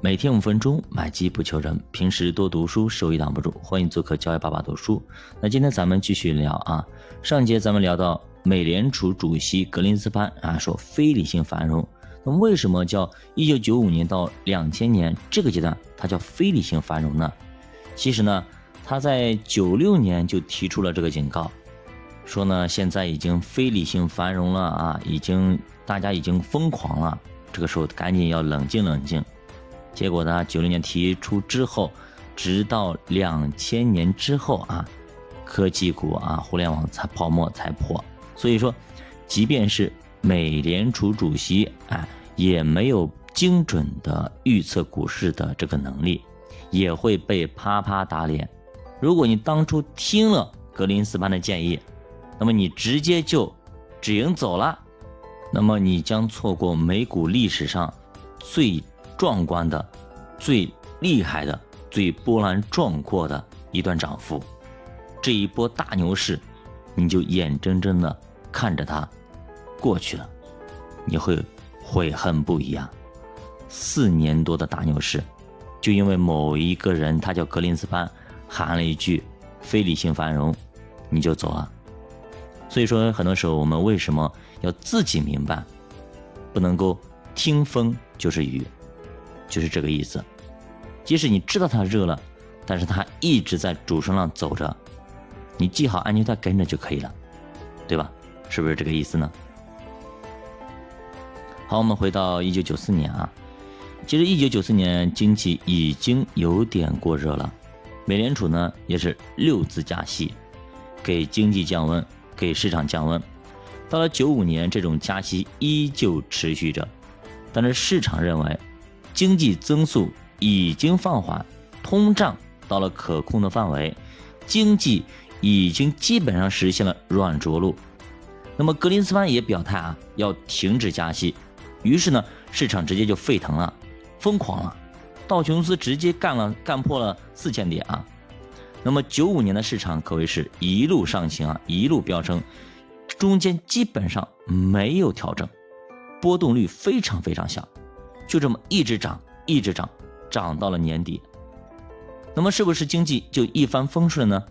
每天五分钟，买机不求人。平时多读书，收益挡不住。欢迎做客教育爸爸读书。那今天咱们继续聊啊，上节咱们聊到美联储主席格林斯潘啊，说非理性繁荣。那为什么叫一九九五年到两千年这个阶段，它叫非理性繁荣呢？其实呢，他在九六年就提出了这个警告，说呢现在已经非理性繁荣了啊，已经大家已经疯狂了，这个时候赶紧要冷静冷静。结果呢？九六年提出之后，直到两千年之后啊，科技股啊，互联网才泡沫才破。所以说，即便是美联储主席啊，也没有精准的预测股市的这个能力，也会被啪啪打脸。如果你当初听了格林斯潘的建议，那么你直接就止盈走了，那么你将错过美股历史上最。壮观的、最厉害的、最波澜壮阔的一段涨幅，这一波大牛市，你就眼睁睁的看着它过去了，你会悔恨不已啊！四年多的大牛市，就因为某一个人，他叫格林斯潘，喊了一句“非理性繁荣”，你就走了。所以说，很多时候我们为什么要自己明白，不能够听风就是雨。就是这个意思，即使你知道它热了，但是它一直在主升浪走着，你系好安全带跟着就可以了，对吧？是不是这个意思呢？好，我们回到一九九四年啊，其实一九九四年经济已经有点过热了，美联储呢也是六次加息，给经济降温，给市场降温。到了九五年，这种加息依旧持续着，但是市场认为。经济增速已经放缓，通胀到了可控的范围，经济已经基本上实现了软着陆。那么格林斯潘也表态啊，要停止加息。于是呢，市场直接就沸腾了，疯狂了，道琼斯直接干了干破了四千点啊。那么九五年的市场可谓是一路上行啊，一路飙升，中间基本上没有调整，波动率非常非常小。就这么一直涨，一直涨，涨到了年底。那么是不是经济就一帆风顺呢？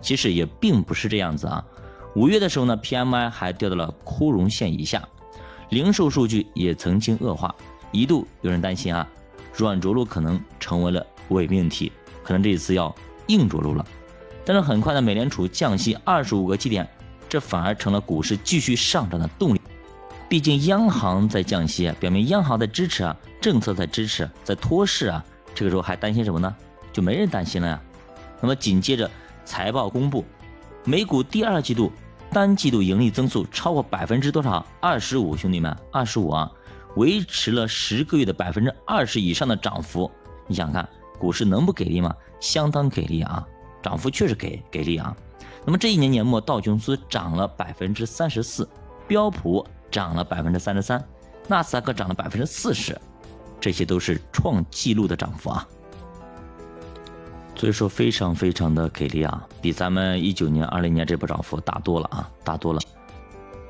其实也并不是这样子啊。五月的时候呢，PMI 还掉到了枯荣线以下，零售数据也曾经恶化，一度有人担心啊，软着陆可能成为了伪命题，可能这一次要硬着陆了。但是很快呢，美联储降息二十五个基点，这反而成了股市继续上涨的动力。毕竟央行在降息，表明央行在支持啊，政策在支持，在托市啊。这个时候还担心什么呢？就没人担心了呀。那么紧接着财报公布，美股第二季度单季度盈利增速超过百分之多少？二十五，兄弟们，二十五啊，维持了十个月的百分之二十以上的涨幅。你想看股市能不给力吗？相当给力啊，涨幅确实给给力啊。那么这一年年末，道琼斯涨了百分之三十四，标普。涨了百分之三十三，纳斯达克涨了百分之四十，这些都是创纪录的涨幅啊，所以说非常非常的给力啊，比咱们一九年、二零年这波涨幅大多了啊，大多了。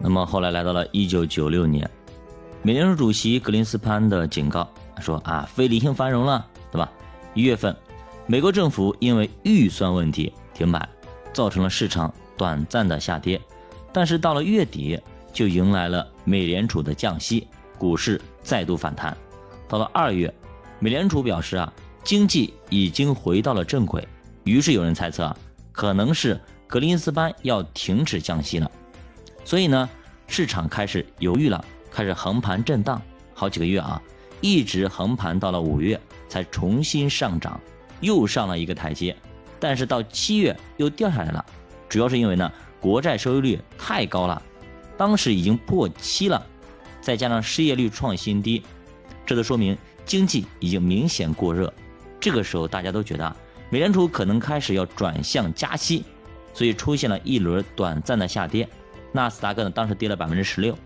那么后来来到了一九九六年，美联储主席格林斯潘的警告说啊，非理性繁荣了，对吧？一月份，美国政府因为预算问题停摆，造成了市场短暂的下跌，但是到了月底。就迎来了美联储的降息，股市再度反弹。到了二月，美联储表示啊，经济已经回到了正轨。于是有人猜测啊，可能是格林斯潘要停止降息了。所以呢，市场开始犹豫了，开始横盘震荡好几个月啊，一直横盘到了五月才重新上涨，又上了一个台阶。但是到七月又掉下来了，主要是因为呢，国债收益率太高了。当时已经破七了，再加上失业率创新低，这都说明经济已经明显过热。这个时候大家都觉得美联储可能开始要转向加息，所以出现了一轮短暂的下跌。纳斯达克呢，当时跌了百分之十六。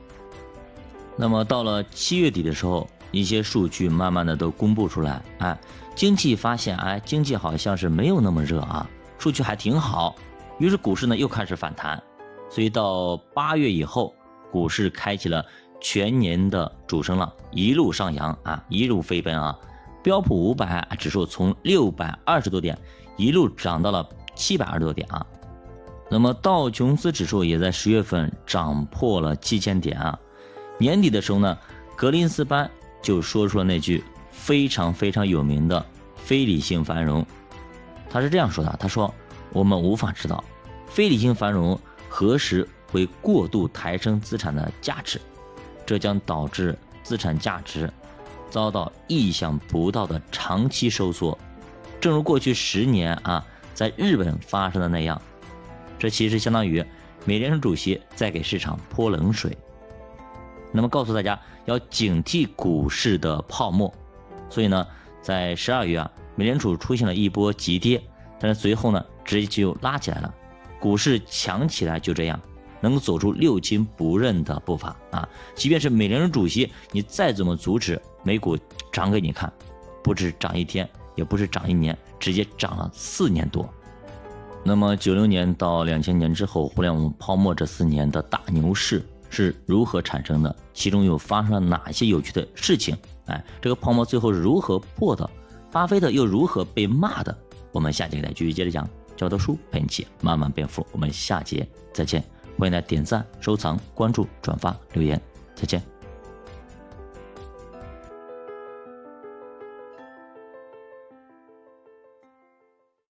那么到了七月底的时候，一些数据慢慢的都公布出来，哎，经济发现，哎，经济好像是没有那么热啊，数据还挺好。于是股市呢又开始反弹。所以到八月以后，股市开启了全年的主升浪，一路上扬啊，一路飞奔啊，标普五百指数从六百二十多点一路涨到了七百二十多点啊。那么道琼斯指数也在十月份涨破了七千点啊。年底的时候呢，格林斯潘就说出了那句非常非常有名的非理性繁荣。他是这样说的：“他说，我们无法知道非理性繁荣何时会过度抬升资产的价值，这将导致资产价值遭到意想不到的长期收缩，正如过去十年啊，在日本发生的那样。这其实相当于美联储主席在给市场泼冷水。”那么告诉大家要警惕股市的泡沫，所以呢，在十二月啊，美联储出现了一波急跌，但是随后呢，直接就拉起来了，股市强起来就这样，能够走出六亲不认的步伐啊！即便是美联储主席，你再怎么阻止，美股涨给你看，不是涨一天，也不是涨一年，直接涨了四年多。那么九六年到两千年之后，互联网泡沫这四年的大牛市。是如何产生的？其中又发生了哪些有趣的事情？哎，这个泡沫最后是如何破的？巴菲特又如何被骂的？我们下节给大家继续接着讲。教读书陪你一起慢慢变富。我们下节再见，欢迎来点赞、收藏、关注、转发、留言，再见。